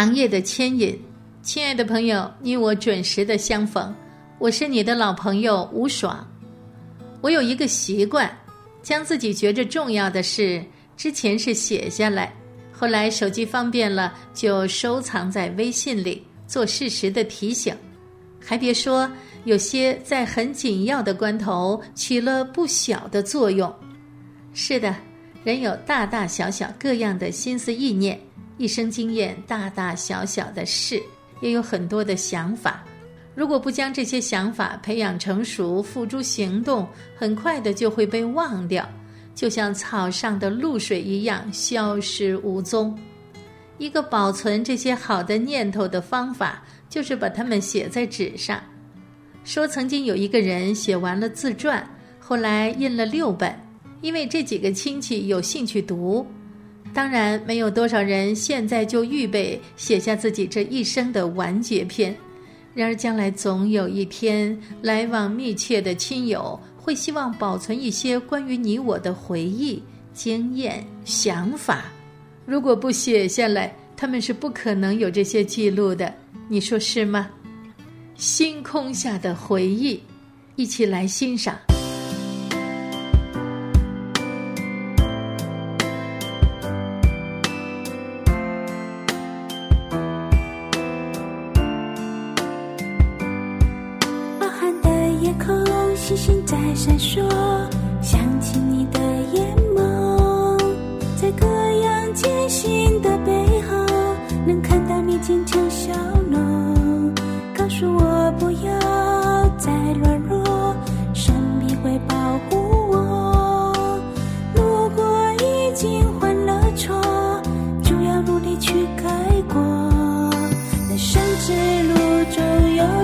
长夜的牵引，亲爱的朋友，你我准时的相逢，我是你的老朋友吴爽。我有一个习惯，将自己觉着重要的事，之前是写下来，后来手机方便了，就收藏在微信里，做适时的提醒。还别说，有些在很紧要的关头起了不小的作用。是的，人有大大小小各样的心思意念。一生经验大大小小的事，也有很多的想法。如果不将这些想法培养成熟，付诸行动，很快的就会被忘掉，就像草上的露水一样消失无踪。一个保存这些好的念头的方法，就是把它们写在纸上。说曾经有一个人写完了自传，后来印了六本，因为这几个亲戚有兴趣读。当然，没有多少人现在就预备写下自己这一生的完结篇。然而，将来总有一天，来往密切的亲友会希望保存一些关于你我的回忆、经验、想法。如果不写下来，他们是不可能有这些记录的。你说是吗？星空下的回忆，一起来欣赏。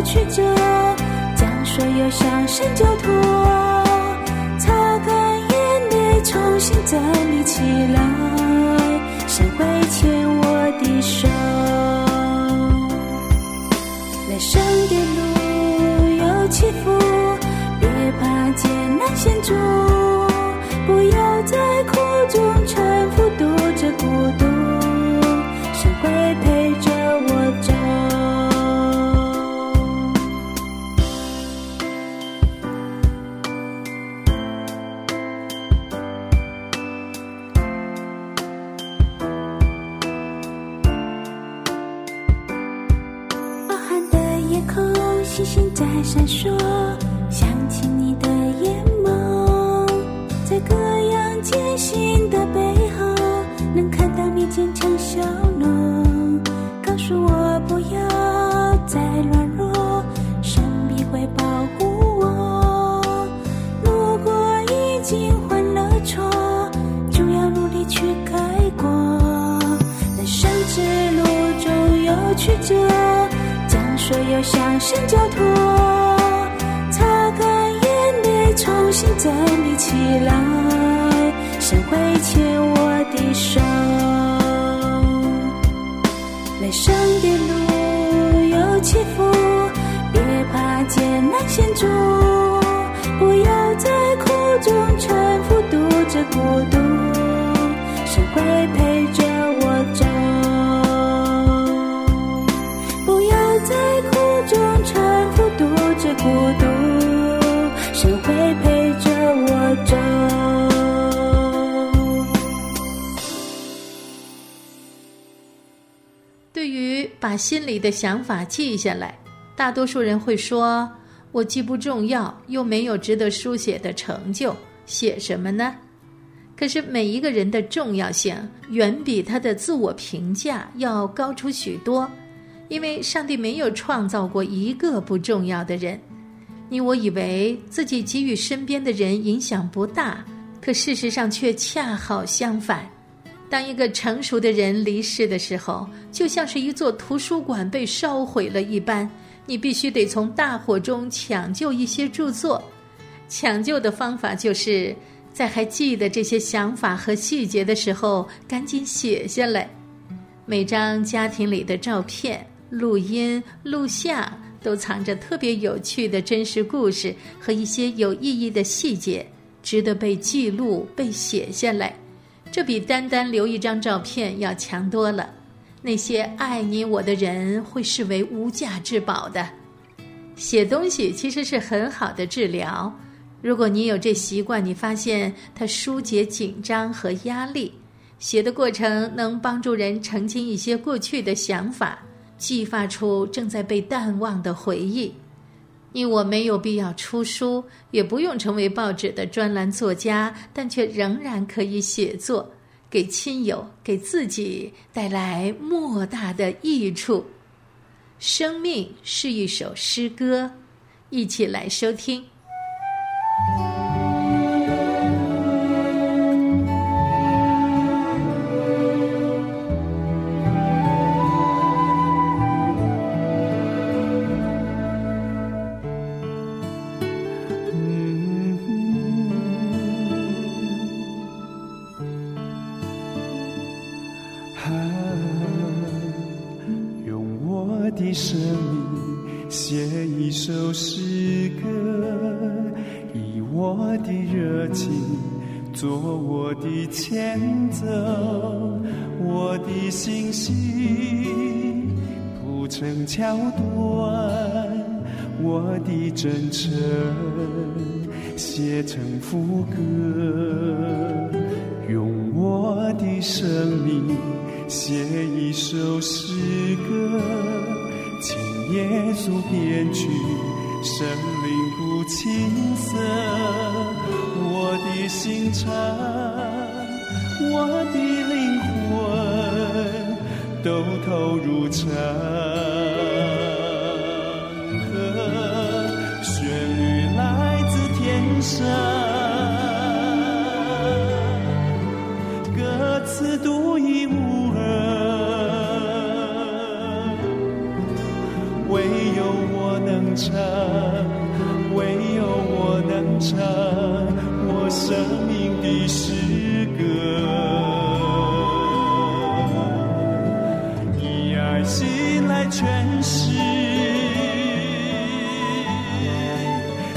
曲折。将所有伤神交托，擦干眼泪，重新站立起来，谁会牵我的手？人生的路有起伏，别怕艰难险阻，不要在苦中沉浮，独着孤独，坚强笑容。告诉我不要再软弱，神必会保护我。如果已经犯了错，就要努力去改过。人生之路总有曲折。将所有伤心交托，擦干眼泪，重新站立起来，谁会牵我的手？人生的路有起伏，别怕艰难险阻，不要在苦中沉浮，独自孤独，谁会陪着我走？不要在苦中沉浮，独自孤独，谁会陪着我走？把心里的想法记下来，大多数人会说：“我既不重要，又没有值得书写的成就，写什么呢？”可是每一个人的重要性，远比他的自我评价要高出许多。因为上帝没有创造过一个不重要的人，你我以为自己给予身边的人影响不大，可事实上却恰好相反。当一个成熟的人离世的时候，就像是一座图书馆被烧毁了一般，你必须得从大火中抢救一些著作。抢救的方法就是在还记得这些想法和细节的时候，赶紧写下来。每张家庭里的照片、录音、录像。都藏着特别有趣的真实故事和一些有意义的细节，值得被记录、被写下来。这比单单留一张照片要强多了。那些爱你我的人会视为无价之宝的。写东西其实是很好的治疗。如果你有这习惯，你发现它疏解紧张和压力。写的过程能帮助人澄清一些过去的想法。激发出正在被淡忘的回忆。你我没有必要出书，也不用成为报纸的专栏作家，但却仍然可以写作，给亲友、给自己带来莫大的益处。生命是一首诗歌，一起来收听。副歌，用我的生命写一首诗歌，请耶稣编曲，生灵不青涩，我的心肠，我的灵魂都投入成。上唱我生命的诗歌，以爱心来全世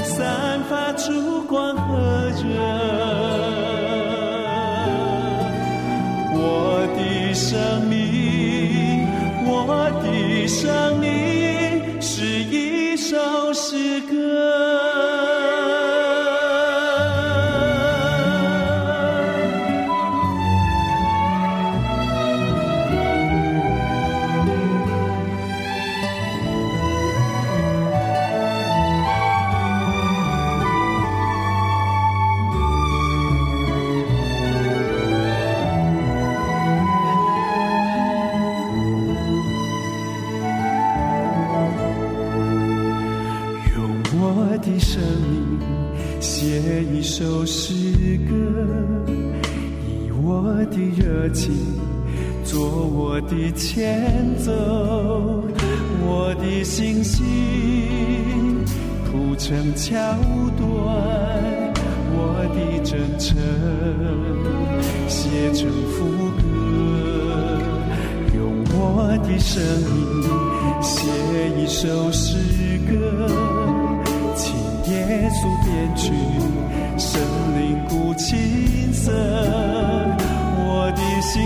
散发出光和热，我的生命，我的生命是一首诗歌。写成副歌，用我的声音写一首诗歌，请耶稣编曲，神灵鼓琴瑟，我的心。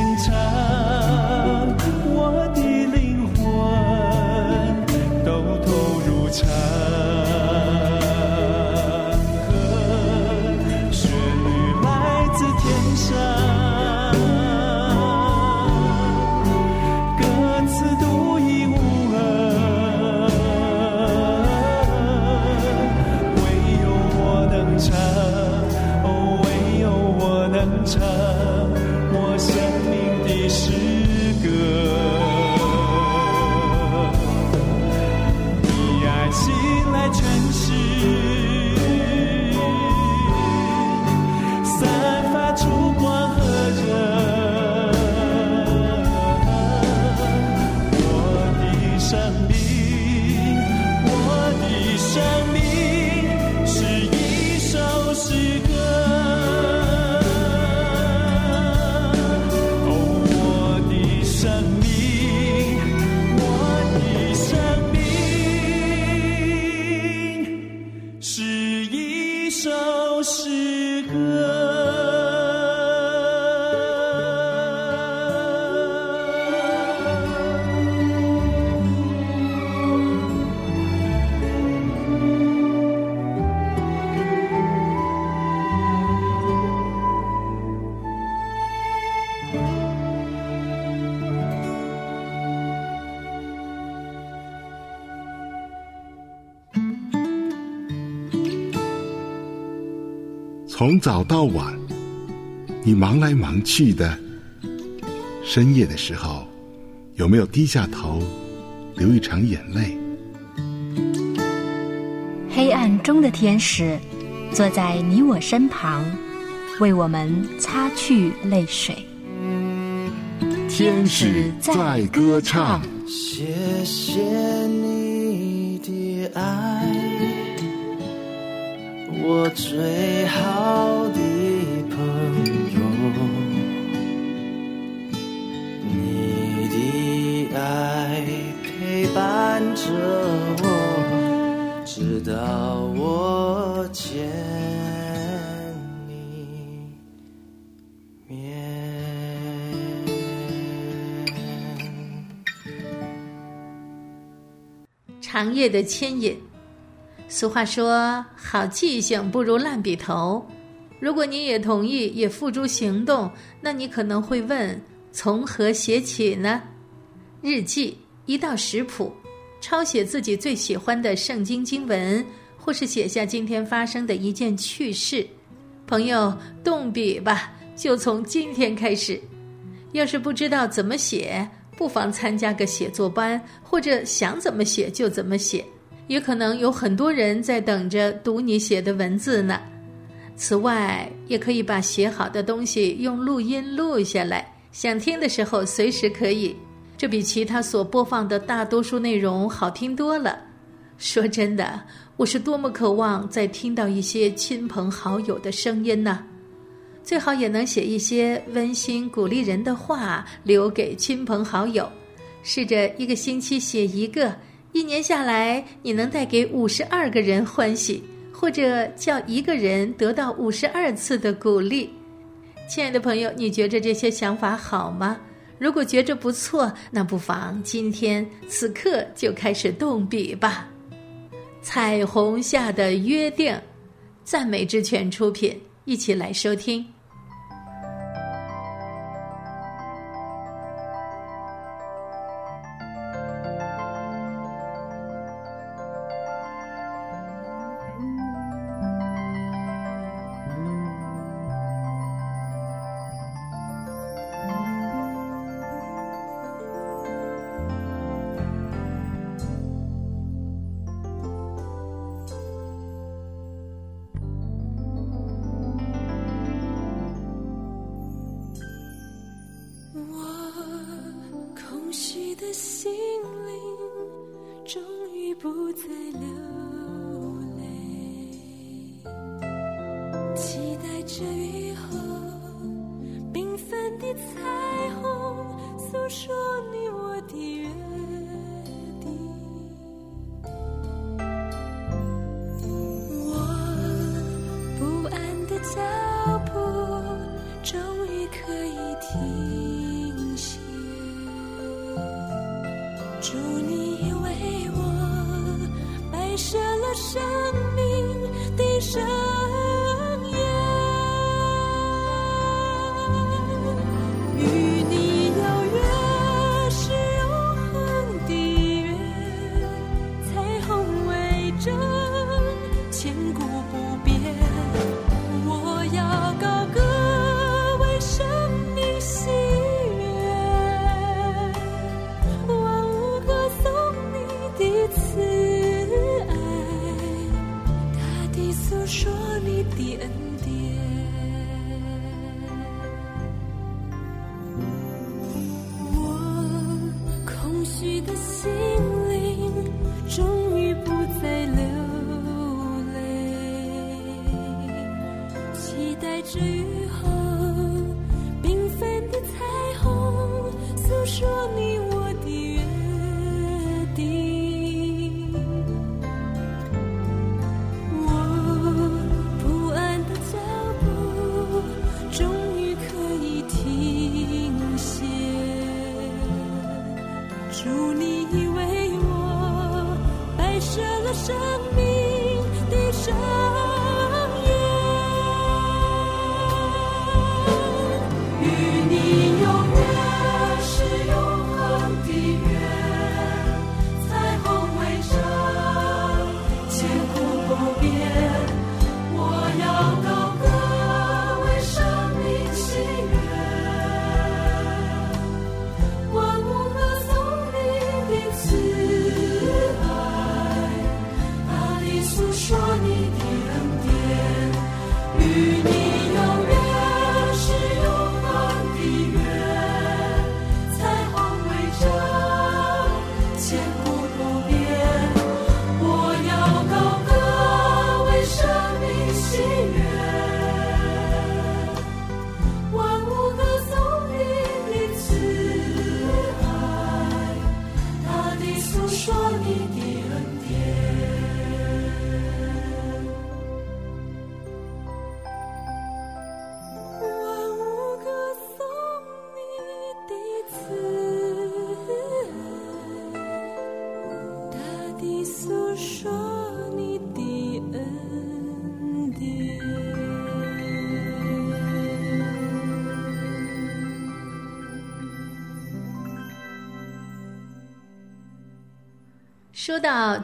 从早到晚，你忙来忙去的，深夜的时候，有没有低下头流一场眼泪？黑暗中的天使坐在你我身旁，为我们擦去泪水。天使在歌唱。谢谢最好的朋友，你的爱陪伴着我，直到我见你面。长夜的牵引。俗话说：“好记性不如烂笔头。”如果你也同意，也付诸行动，那你可能会问：从何写起呢？日记、一道食谱、抄写自己最喜欢的圣经经文，或是写下今天发生的一件趣事。朋友，动笔吧，就从今天开始。要是不知道怎么写，不妨参加个写作班，或者想怎么写就怎么写。也可能有很多人在等着读你写的文字呢。此外，也可以把写好的东西用录音录下来，想听的时候随时可以。这比其他所播放的大多数内容好听多了。说真的，我是多么渴望再听到一些亲朋好友的声音呢！最好也能写一些温馨鼓励人的话，留给亲朋好友。试着一个星期写一个，一年下来，你能带给五十二个人欢喜，或者叫一个人得到五十二次的鼓励。亲爱的朋友，你觉着这些想法好吗？如果觉着不错，那不妨今天此刻就开始动笔吧。彩虹下的约定，赞美之泉出品，一起来收听。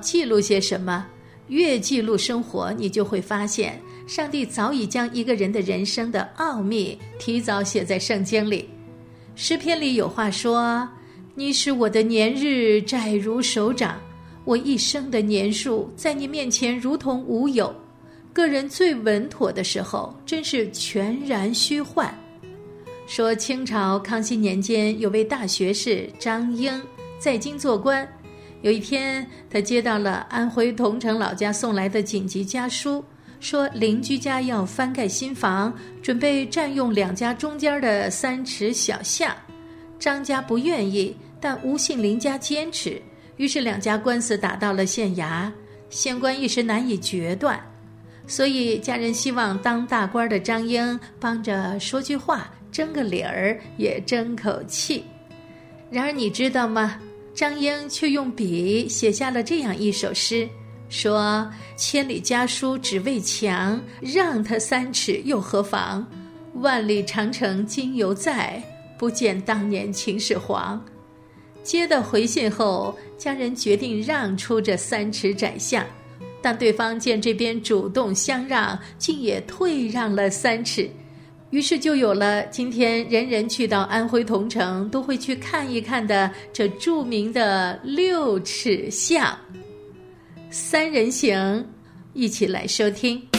记录些什么，越记录生活，你就会发现，上帝早已将一个人的人生的奥秘提早写在圣经里。诗篇里有话说：“你使我的年日窄如手掌，我一生的年数在你面前如同无有。”个人最稳妥的时候，真是全然虚幻。说清朝康熙年间有位大学士张英在京做官。有一天，他接到了安徽桐城老家送来的紧急家书，说邻居家要翻盖新房，准备占用两家中间的三尺小巷。张家不愿意，但吴姓邻家坚持，于是两家官司打到了县衙，县官一时难以决断，所以家人希望当大官的张英帮着说句话，争个理儿，也争口气。然而，你知道吗？张英却用笔写下了这样一首诗，说：“千里家书只为墙，让他三尺又何妨？万里长城今犹在，不见当年秦始皇。”接到回信后，家人决定让出这三尺窄巷，但对方见这边主动相让，竟也退让了三尺。于是就有了今天人人去到安徽桐城都会去看一看的这著名的六尺巷。三人行，一起来收听。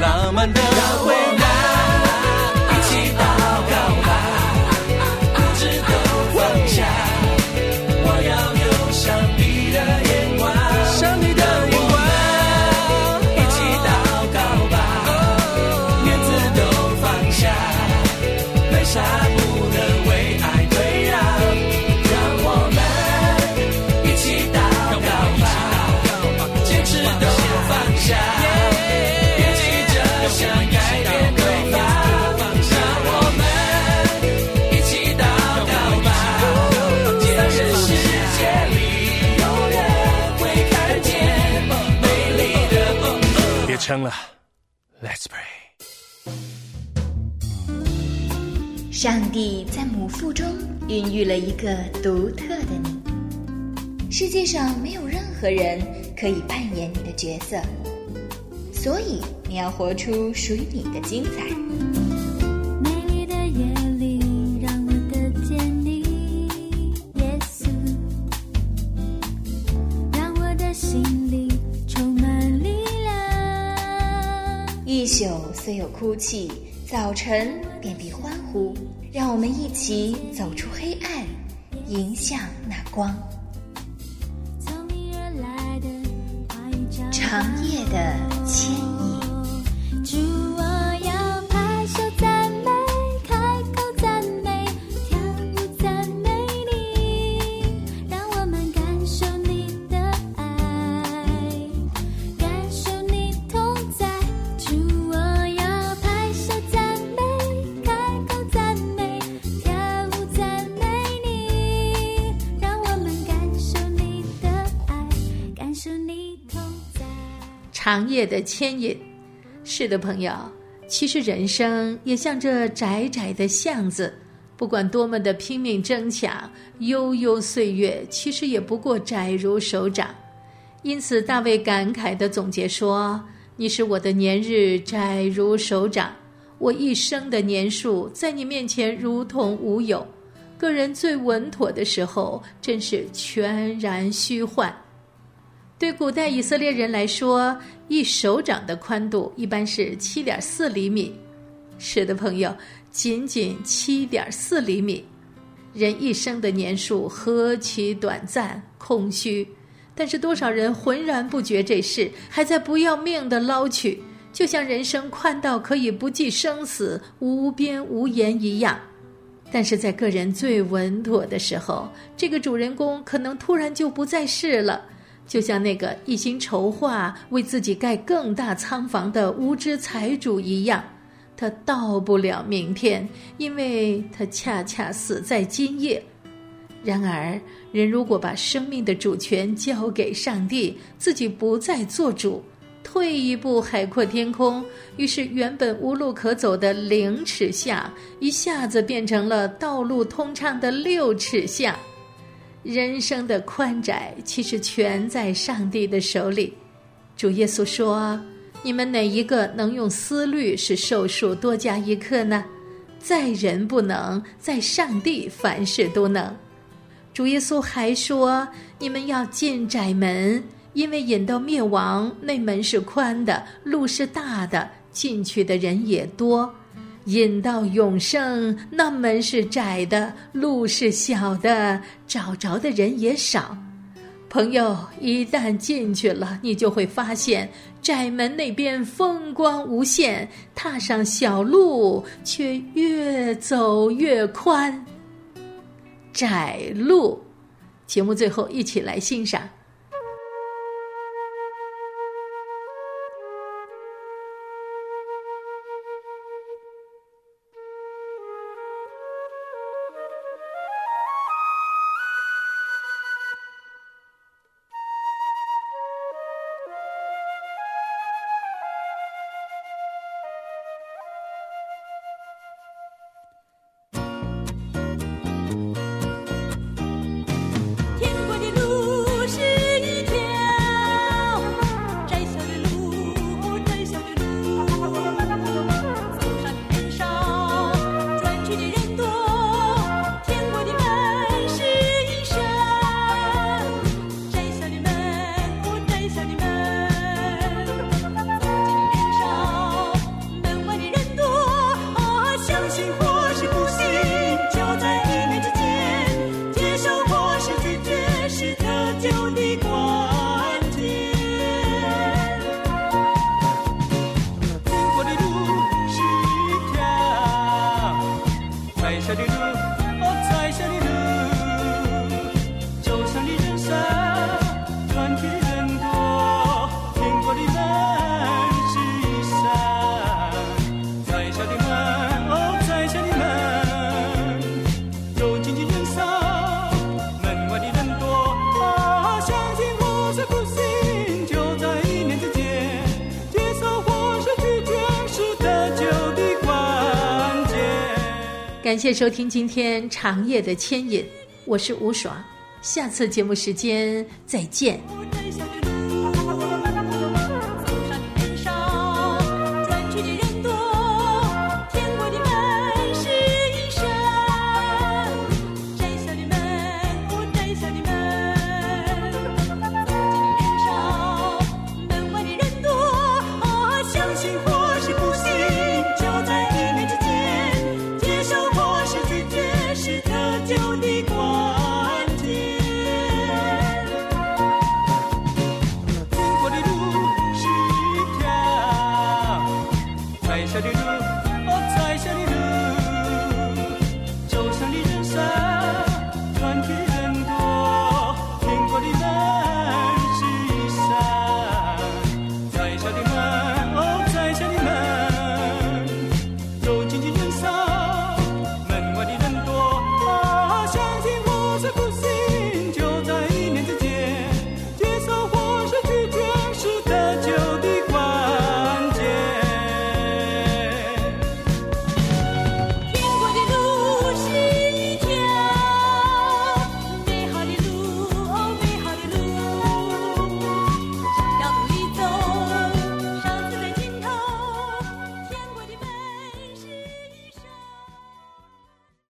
浪漫的回答。生了，Let's pray。上帝在母腹中孕育了一个独特的你，世界上没有任何人可以扮演你的角色，所以你要活出属于你的精彩。虽有哭泣，早晨便必欢呼。让我们一起走出黑暗，迎向那光。长夜的长夜的牵引。是的，朋友，其实人生也像这窄窄的巷子，不管多么的拼命争抢，悠悠岁月其实也不过窄如手掌。因此，大卫感慨地总结说：“你使我的年日窄如手掌，我一生的年数在你面前如同无有。个人最稳妥的时候，真是全然虚幻。”对古代以色列人来说，一手掌的宽度一般是七点四厘米。是的，朋友，仅仅七点四厘米。人一生的年数何其短暂、空虚，但是多少人浑然不觉这事，还在不要命的捞取，就像人生宽到可以不计生死、无边无沿一样。但是在个人最稳妥的时候，这个主人公可能突然就不在世了。就像那个一心筹划为自己盖更大仓房的无知财主一样，他到不了明天，因为他恰恰死在今夜。然而，人如果把生命的主权交给上帝，自己不再做主，退一步海阔天空，于是原本无路可走的零尺巷，一下子变成了道路通畅的六尺巷。人生的宽窄其实全在上帝的手里。主耶稣说：“你们哪一个能用思虑使寿数多加一刻呢？在人不能，在上帝凡事都能。”主耶稣还说：“你们要进窄门，因为引到灭亡那门是宽的，路是大的，进去的人也多。”引到永生，那门是窄的，路是小的，找着的人也少。朋友，一旦进去了，你就会发现窄门那边风光无限，踏上小路却越走越宽。窄路，节目最后一起来欣赏。感谢收听今天长夜的牵引我是吴爽下次节目时间再见。